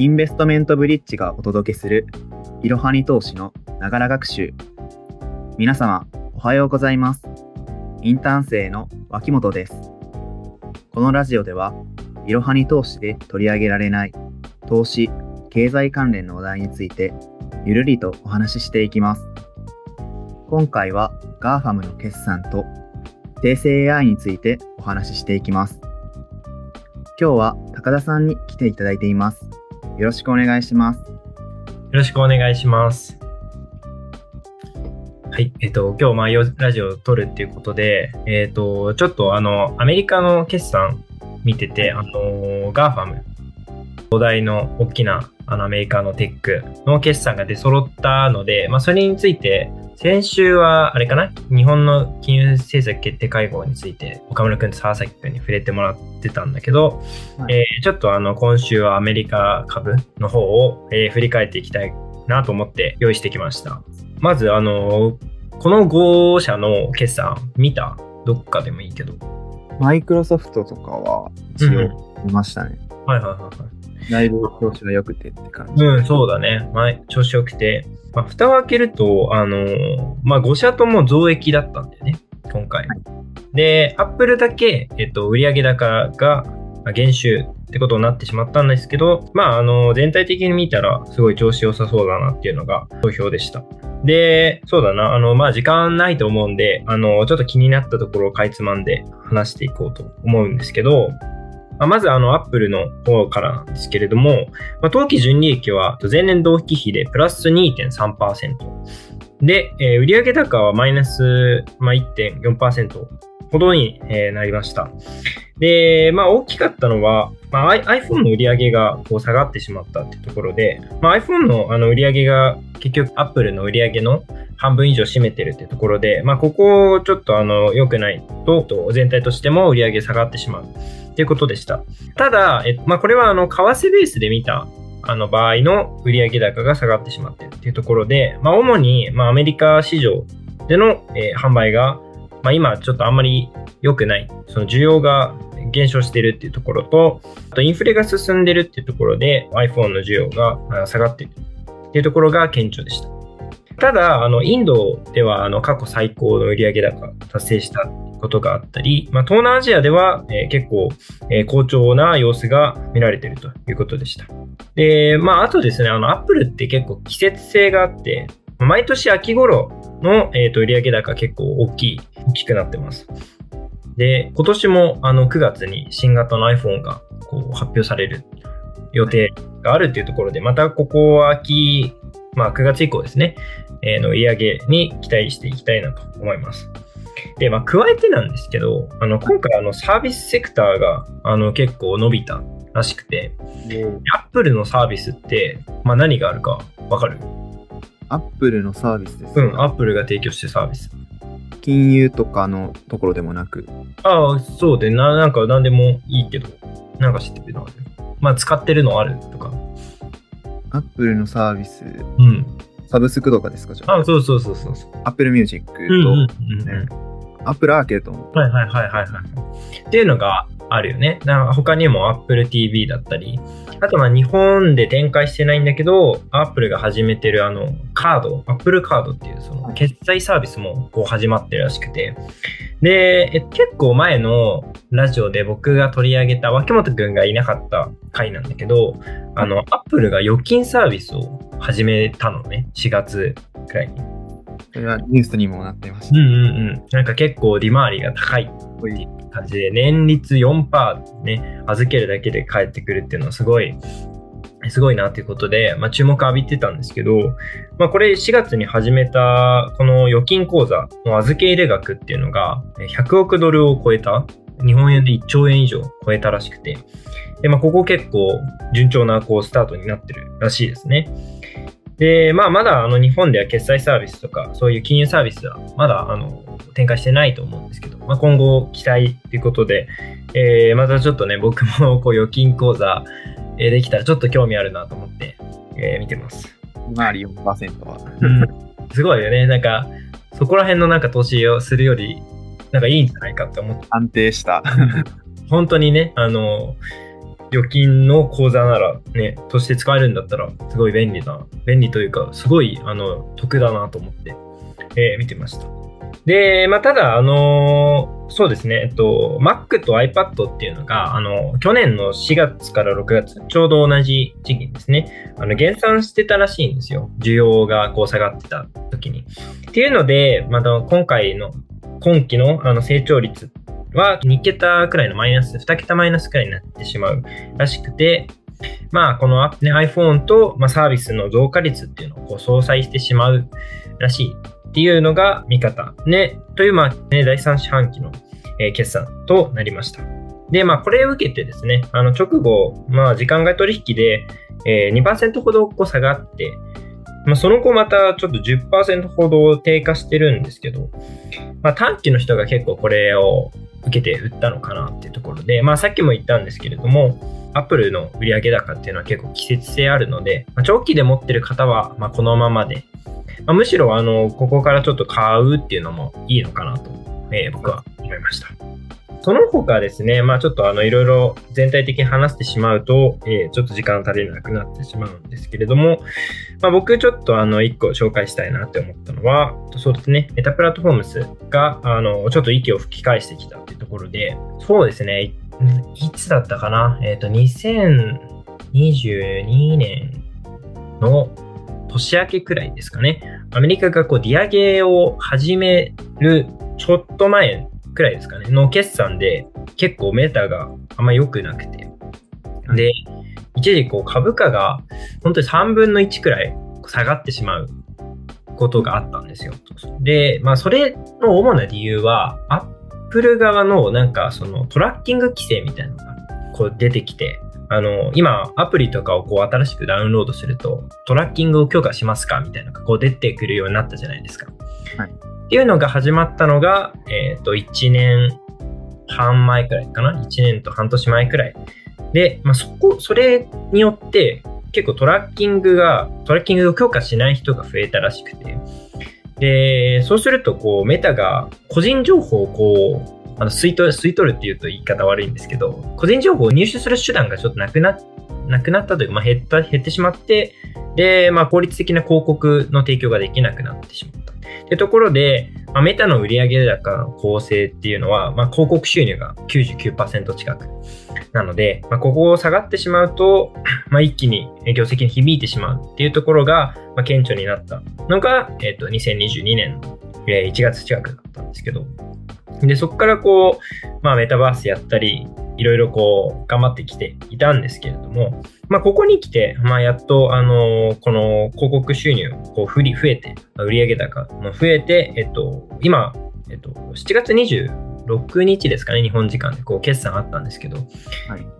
インベストメントブリッジがお届けするいろはに投資のながら学習。皆様、おはようございます。インターン生の脇本です。このラジオでは、いろはに投資で取り上げられない投資、経済関連の話題について、ゆるりとお話ししていきます。今回は GAFAM の決算と生成 AI についてお話ししていきます。今日は高田さんに来ていただいています。よろしくお願いします。よろしくお願いします。はい。えっと、今日、まあ、よラジオを撮るっていうことで、えっと、ちょっと、あの、アメリカの決算見てて、あの、GAFAM、土台の大きな、あの、アメリカのテックの決算が出揃ったので、まあ、それについて、先週は、あれかな？日本の金融政策決定会合について、岡村くんと沢崎くんに触れてもらってたんだけど、はいえーちょっとあの、今週はアメリカ株の方を、えー振り返っていきたいなと思って用意してきました。まず、あの、この5社の決算見た？どっかでもいいけど。マイクロソフトとかは一応見ましたね。はいはいはいはい。だいぶ調子が良くてって感じ。うん、そうだね。前、調子良くて。まあ、蓋を開けると、あのーまあ、5社とも増益だったんだよね、今回。はいで、アップルだけ、えっと、売上高がまあ減収ってことになってしまったんですけど、まあ、あの全体的に見たら、すごい調子良さそうだなっていうのが投票でした。で、そうだな、あの、まあ、時間ないと思うんで、あの、ちょっと気になったところをかいつまんで話していこうと思うんですけど、まあまずあの、アップルの方からなんですけれども、まあ、当期純利益は前年同期比でプラス2.3%。で、えー売上高はマイナス、まあ、1.4%ほどに、えーなりました。で、まあ、大きかったのは、まあ、iPhone の売り上げがこう下がってしまったってところで、まあ、iPhone のあの売り上げが結局 Apple の売り上げの半分以上占めてるってところで、まあ、ここちょっとあの良くないと、と全体としても売り上げ下がってしまうっていうことでした。ただ、えまあ、これはあの為替ベースで見たあの場合の売上高が下がってしまっているっていうところで、まあ、主に、まあ、アメリカ市場での、えー販売が、まあ、今ちょっとあんまり良くない、その需要が減少しているっていうところと、あとインフレが進んでるっていうところで iPhone の需要が下がっているっていうところが顕著でした。ただ、あの、インドでは、あの、過去最高の売上高達成したことがあったり、まあ、東南アジアでは、えー結構、えー好調な様子が見られているということでした。で、まあ、あとですね、あの、アップルって結構季節性があって、毎年秋頃の、えー、と売上高結構大きい、大きくなってます。で、今年もあの9月に新型の iPhone がこう発表される予定があるっていうところで、またここは秋、まあ9月以降ですね、えーの売上に期待していきたいなと思います。で、まあ、加えてなんですけど、あの、今回、あの、サービスセクターが、あの、結構伸びたらしくて、アップルのサービスって、まあ、何があるかわかる？アップルのサービスですか、うん、アップルが提供してるサービス。金融とかのところでもなく、ああ、そうで、な、なんか何でもいいけど、なんか知ってるのある。まあ、使ってるのあるとか。アップルのサービス、うん。サブスクとかですかじゃあ？あそうそうそうそうそう。 Apple Music と、うんうんうんうん。 Apple Arcade も。はいはいはいはいはい。っていうのがあるよね。だから他にも Apple TV だったり、あとまあ日本で展開してないんだけど、Apple が始めてるあのカード、Apple カードっていうその決済サービスもこう始まってるらしくて。で、え結構前のラジオで僕が取り上げた脇本くんがいなかった回なんだけど、あの Apple が預金サービスを始めたのね。4月くらいに。それはニュースにもなっていました。うんうんうん。なんか結構利回りが高いっていう感じで、年率4%ね、預けるだけで返ってくるっていうのはすごい、すごいなっていうことで、まあ注目浴びてたんですけど、まあこれ4月に始めたこの預金口座の預け入れ額っていうのがえ100億ドルを超えた、日本円で1兆円以上超えたらしくて、で、まあここ結構順調なこうスタートになってるらしいですね。で、まあ、まだあの日本では決済サービスとか、そういう金融サービスはまだあの展開してないと思うんですけど、まあ、今後期待ということで、えーまたちょっとね、僕もこう預金口座、えーできたらちょっと興味あるなと思って、えー見てます。利回り4%は。うん、すごいよね。なんか、そこら辺のなんか投資をするより、なんかいいんじゃないかって思って、安定した。本当にね、あの、預金の口座ならね、として使えるんだったら、すごい便利な、便利というか、すごい、あの、得だなと思って、えー、見てました。で、まあ、ただ、あのー、そうですね、えっと、Mac と iPad っていうのが、あの、去年の4月から6月、ちょうど同じ時期にですね、あの、減産してたらしいんですよ。需要がこう下がってた時に。っていうので、また今回の、今期のあの成長率は2桁くらいのマイナス、2桁マイナスくらいになってしまうらしくて、まあ、この、ね、iPhone と、まあ、サービスの増加率っていうのをこう相殺してしまうらしいっていうのが見方。ね、という、まあ、ね、第3四半期の、え、決算となりました。で、まあ、これを受けてですね、あの、直後、まあ、時間外取引で、えー、2%ほどこう下がって、まあ、その後またちょっと10%ほど低下してるんですけど、まあ、短期の人が結構これを受けて売ったのかなっていうところで、まあ、さっきも言ったんですけれども、アップルの売上高っていうのは結構季節性あるので、まあ、長期で持ってる方はまこのままで、まあ、むしろあのここからちょっと買うっていうのもいいのかなと、えー、僕は思いました。その他ですね、まあちょっとあのいろいろ全体的に話してしまうと、えー、ちょっと時間足りなくなってしまうんですけれども、まあ、僕ちょっとあの一個紹介したいなって思ったのは、そうですね、メタプラットフォームスがあのちょっと息を吹き返してきたっていうところで、そうですね、いつだったかな、えっ、ー、と2022年の年明けくらいですかね。アメリカがこう、利上げを始めるちょっと前くらいですかね、の決算で結構メーターがあんま良くなくて。で、一時こう株価が本当に3分の1くらい下がってしまうことがあったんですよ。で、まあそれの主な理由は、アップル側のなんかそのトラッキング規制みたいなのがこう出てきて、あの、今、アプリとかをこう新しくダウンロードすると、トラッキングを許可しますかみたいなのがこう出てくるようになったじゃないですか。はい。っていうのが始まったのが、えっ、ー、と、1年半前くらいかな ?1 年と半年前くらい。で、まあ、そこ、それによって、結構トラッキングが、トラッキングを強化しない人が増えたらしくて、で、そうすると、こう、メタが個人情報をこう、あの吸い取る、吸い取るっていうと言い方悪いんですけど、個人情報を入手する手段がちょっとなくなっ、なくなったというか、まあ、減った、減ってしまって、で、まあ、効率的な広告の提供ができなくなってしまった。ってところで、まあ、メタの売上高の構成っていうのは、まあ、広告収入が99%近くなので、まあ、ここを下がってしまうと、まあ、一気に業績に響いてしまうっていうところが、まあ、顕著になったのが、えっ、ー、と、2022年の1月近くだったんですけど、で、そこからこう、まあメタバースやったり、いろいろこう、頑張ってきていたんですけれども、まあここに来て、まあやっと、あの、この広告収入、こう、ふり、増えて、売上高も増えて、えっと、今、えっと、7月26日ですかね、日本時間でこう決算あったんですけど、はい。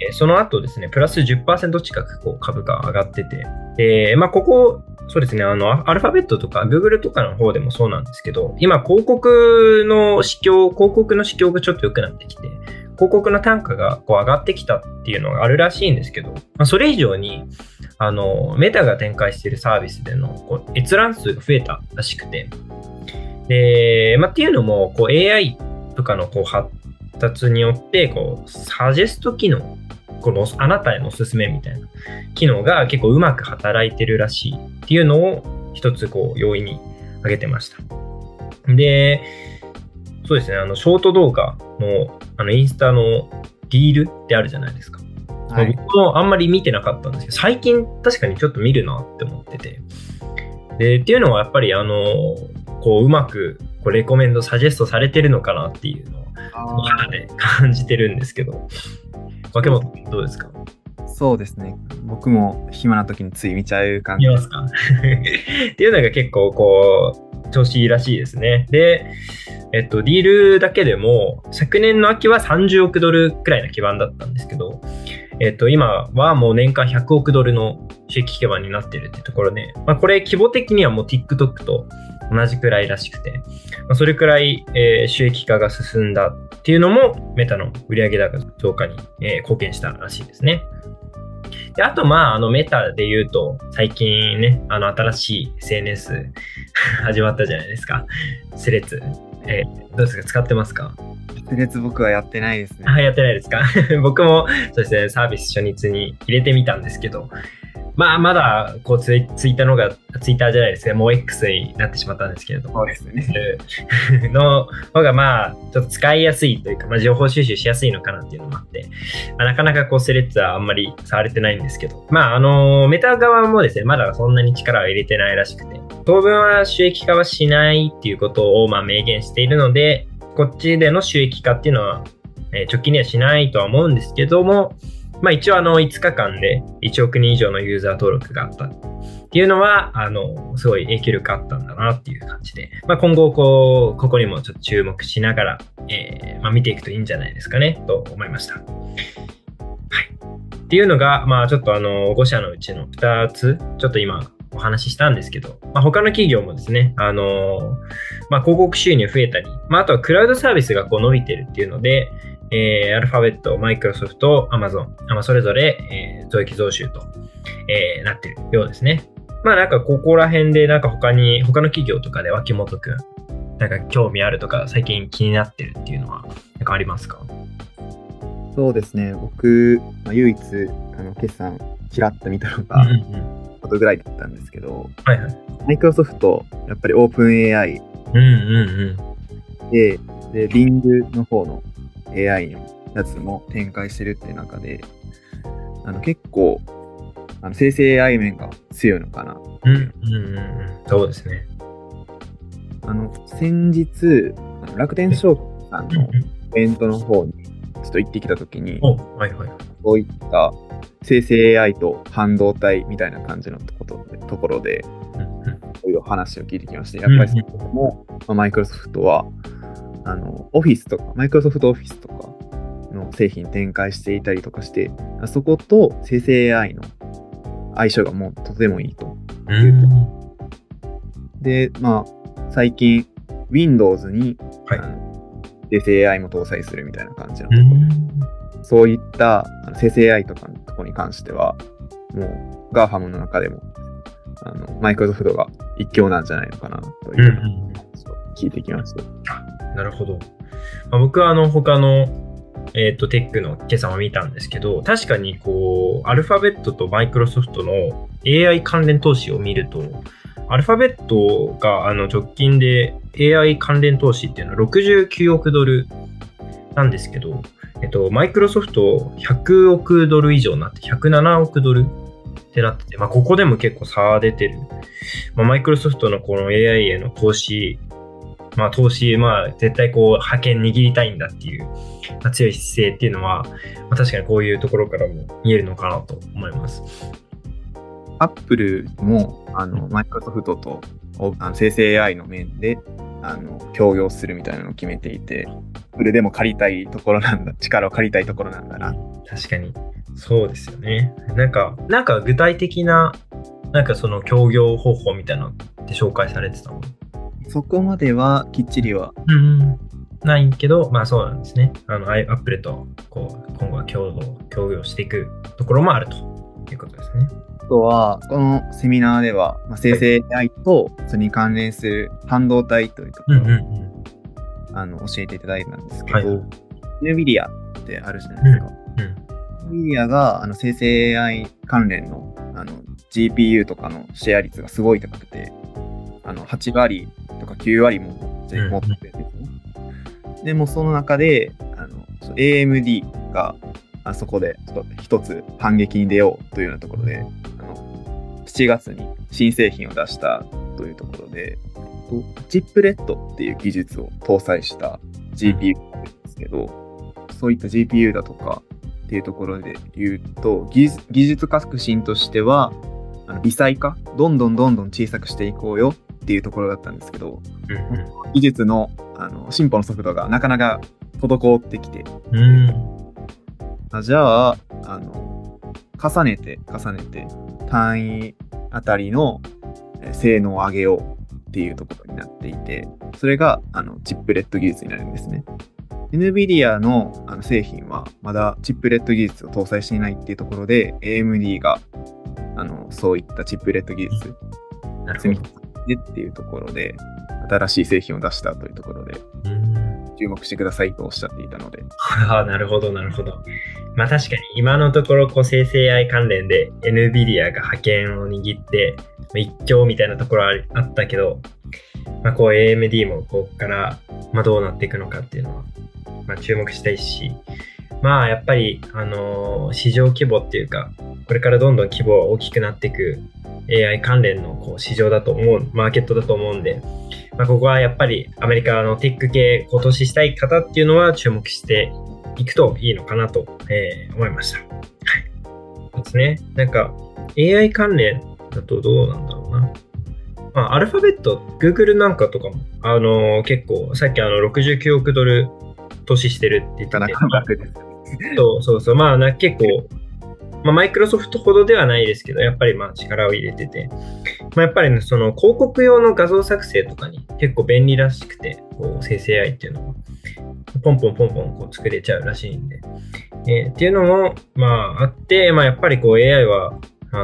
えー、その後ですね、プラス10%近くこう株価上がってて、えーまあ、ここそうですね、あの、アルファベットとか Google とかの方でもそうなんですけど、今広告の市況、広告の市況がちょっと良くなってきて、広告の単価がこう上がってきたっていうのがあるらしいんですけど、まあ、それ以上に、あの、メタが展開しているサービスでのこう閲覧数が増えたらしくて、で、まあ、っていうのも、こう AI とかのこう発達によって、こう、サジェスト機能このあなたへのおすすめみたいな機能が結構うまく働いてるらしいっていうのを一つこう要因に挙げてました。で、そうですね、あの、ショート動画の、あの、インスタのリールってあるじゃないですか。はい、僕もあんまり見てなかったんですけど、最近確かにちょっと見るなって思ってて。で、っていうのはやっぱりあの、こう、うまく、こう、レコメンド、サジェストされてるのかなっていうのを、肌で感じてるんですけど、若本どうですか？そうですね。僕も暇な時につい見ちゃう感じ。見ますか？っていうのが結構こう、調子いいらしいですね。で、えっと、ディールだけでも、昨年の秋は30億ドルくらいの基盤だったんですけど、えっと、今はもう年間100億ドルの収益基盤になってるっていうところで、まあ、これ規模的にはもう TikTok と同じくらいらしくて、まあ、それくらい、えー、収益化が進んだっていうのもメタの売上高増加に、えー、貢献したらしいですね。であと、まあ、あのメタで言うと、最近ね、あの新しい SNS 始まったじゃないですか。スレッズ。えー、どうですか？使ってますか？スレッズ僕はやってないですね。あ、やってないですか？僕もそうですね、サービス初日に入れてみたんですけど、まあ、まだ、こうツイ、ツイッターのが、ツイッターじゃないですけど、もう X になってしまったんですけれども、そうですね。の方が、まあ、ちょっと使いやすいというか、まあ、情報収集しやすいのかなっていうのもあって、まあ、なかなかこう、スレッズはあんまり触れてないんですけど、まあ、あの、メタ側もですね、まだそんなに力を入れてないらしくて、当分は収益化はしないっていうことを、まあ、明言しているので、こっちでの収益化っていうのは、えー直近にはしないとは思うんですけども、まあ一応あの5日間で1億人以上のユーザー登録があったっていうのは、あの、すごい影響力あったんだなっていう感じで、まあ今後こう、ここにもちょっと注目しながら、えーまあ見ていくといいんじゃないですかね、と思いました。はい。っていうのが、まあちょっとあの、5社のうちの2つ、ちょっと今お話ししたんですけど、まあ、他の企業もですね、あのまあ、広告収入増えたり、まあ、あとはクラウドサービスがこう伸びてるっていうので、えー、アルファベット、マイクロソフト、アマゾン、まあ、それぞれ、えー、増益増収と、えーなってるようですね。まあなんかここら辺でなんか他に、他の企業とかで脇本くん、なんか興味あるとか最近気になってるっていうのは、なんかありますか？そうですね。僕、まあ、唯一、あの、決算、ちらっと見たのが、うんうんことぐらいだったんですけど、はいはい。マイクロソフト、やっぱりオープン AI うんうんで、で、Bing の方の AI のやつも展開してるっていう中で、あの結構、あの生成 AI 面が強いのかな。うん。うん。そうですね。あの、先日、あの楽天証券さんのイベントの方にちょっと行ってきたときに、おはいはい。こういった生成 AI と半導体みたいな感じのことでところで、いろいろ話を聞いてきまして、やっぱりそこも、まあマイクロソフトは、あの、オフィスとか、マイクロソフトオフィスとかの製品展開していたりとかして、そこと生成 AI の相性がもうとてもいいと。うんで、まあ、最近、Windows に、はいあの生成 AI も搭載するみたいな感じのうところ、んそういったあの生成 AI とかのところに関しては、もう GAFAM の中でも、あの、マイクロソフトが一強なんじゃないのかな、という話を聞いてきました。なるほど。まあ、僕はあの他の、えー、とテックの今朝も見たんですけど、確かにこう、アルファベットとマイクロソフトの AI 関連投資を見ると、アルファベットがあの直近で AI 関連投資っていうのは69億ドルなんですけど、えっと、マイクロソフト100億ドル以上になって107億ドルってなってて、まあ、ここでも結構差が出てる。まあ、マイクロソフトのこの AI への投資まあ、投資、まあ、絶対こう、派遣握りたいんだっていう、まあ、強い姿勢っていうのは、まあ、確かにこういうところからも見えるのかなと思います。アップルも、あの、マイクロソフトとおあの生成 AI の面で、あの、協業するみたいなのを決めていて、アップルでも借りたいところなんだ、力を借りたいところなんだな。確かに。そうですよね。なんか、なんか具体的な、なんかその協業方法みたいなのって紹介されてたの？そこまではきっちりは、うん。ないけど、まあそうなんですね。あの、アイアップルと、こう、今後は共同、協業していくところもあるということですね。あとは、このセミナーでは、まあ、生成 AI とそれに関連する半導体というところを、ん。あの教えていただいたんですけはいど、NVIDIA ってあるじゃないですか。うん。NVIDIA があの生成 AI 関連のあの GPU とかのシェア率がすごい高くて、あの8割とか9割もうん持ってるんですね。でもその中であの AMD があそこでちょっと一つ反撃に出ようというようなところで、あの7月に新製品を出したというところで、とチップレットっていう技術を搭載した GPU なんですけど、そういった GPU だとかっていうところで言うと、技術技術革新としては、あの微細化、どんどんどんどん小さくしていこうよっていうところだったんですけど、うん。技術のあの進歩の速度がなかなか滞ってきて、うん。うん。あじゃあ、あの、重ねて重ねて単位あたりのえー性能を上げようっていうところになっていて、それがあのチップレット技術になるんですね。NVIDIA のあの製品はまだチップレット技術を搭載していないっていうところで、AMD があのそういったチップレット技術積み。重ねてっていうところで、新しい製品を出したというところで、うん注目してくださいとおっしゃっていたので。ああ、なるほど、なるほど。まあ確かに今のところこう生成 AI 関連で NVIDIA が覇権を握って一強みたいなところはあったけど、まあ、こう AMD もここから、まあ、どうなっていくのかっていうのは、まあ、注目したいし、まあやっぱり、あのー、市場規模っていうか、これからどんどん規模が大きくなっていく AI 関連のこう市場だと思う、マーケットだと思うんで、まあ、ここはやっぱりアメリカのテック系、今年したい方っていうのは注目していくといいのかなと、えー、思いました。はい。そうですね。なんか AI 関連だとどうなんだろうな。まあ、アルファベット、Google なんかとかも、あのー、結構、さっきあの69億ドル投資してるって言ってて。そうそうそう。まあな、結構、まあ、マイクロソフトほどではないですけど、やっぱりまあ力を入れてて、まあ、やっぱりね、その広告用の画像作成とかに結構便利らしくて、こう生成 AI っていうのは、ポンポンポンポンこう作れちゃうらしいんで、えー、っていうのも、まああって、まあやっぱりこう AI は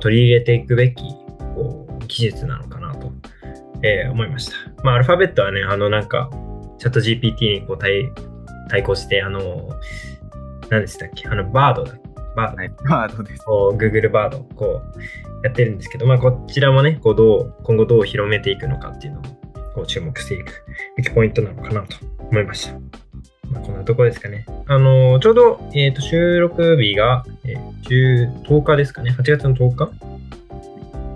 取り入れていくべきこう技術なのかなと、えー、思いました。まあアルファベットはね、あのなんか、チャット GPT にこう対対抗して、あの、何でしたっけ？あの、バードだっバード、バードです。こう Google バードこうやってるんですけど、まあ、こちらもね、こうどう今後どう広めていくのかっていうのもこう注目していくポイントなのかなと思いました。まあ、こんなところですかね。あのー、ちょうど、えーと、収録日が、えー、10, 日ですかね。8月の10日？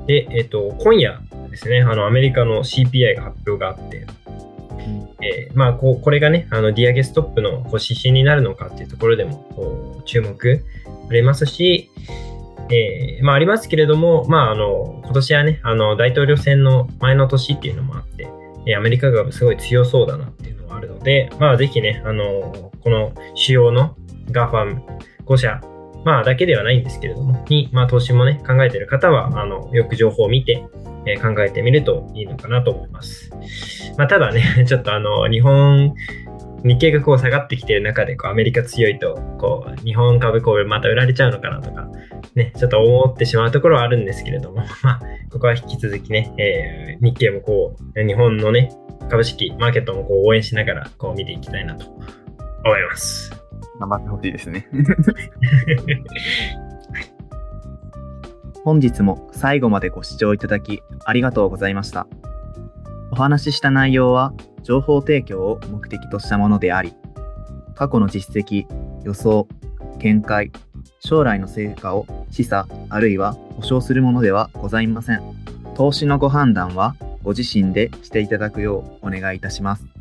で、えっ、ー、と、今夜ですね、あの、アメリカの CPI が発表があって、えー、まあ、こう、これがね、あの、ディアゲストップのこう指針になるのかっていうところでも、注目ありますし、えー、まあ、ありますけれども、まあ、あの、今年はね、あの、大統領選の前の年っていうのもあって、アメリカがすごい強そうだなっていうのがあるので、まあ、ぜひね、あの、この主要の GAFAM 5社、まあ、だけではないんですけれども、に、まあ、投資もね、考えている方は、あの、よく情報を見て、え、考えてみるといいのかなと思います。まあ、ただね、ちょっとあの、日本日経がこう下がってきてる中でこうアメリカ強いとこう日本株こうまた売られちゃうのかなとかねちょっと思ってしまうところはあるんですけれども まあここは引き続きね、えー、日経もこう日本のね株式マーケットもこう応援しながらこう見ていきたいなと思います頑張ってほしいですね 本日も最後までご視聴いただきありがとうございましたお話しした内容は情報提供を目的としたものであり、過去の実績、予想、見解、将来の成果を示唆あるいは保証するものではございません。投資のご判断はご自身でしていただくようお願いいたします。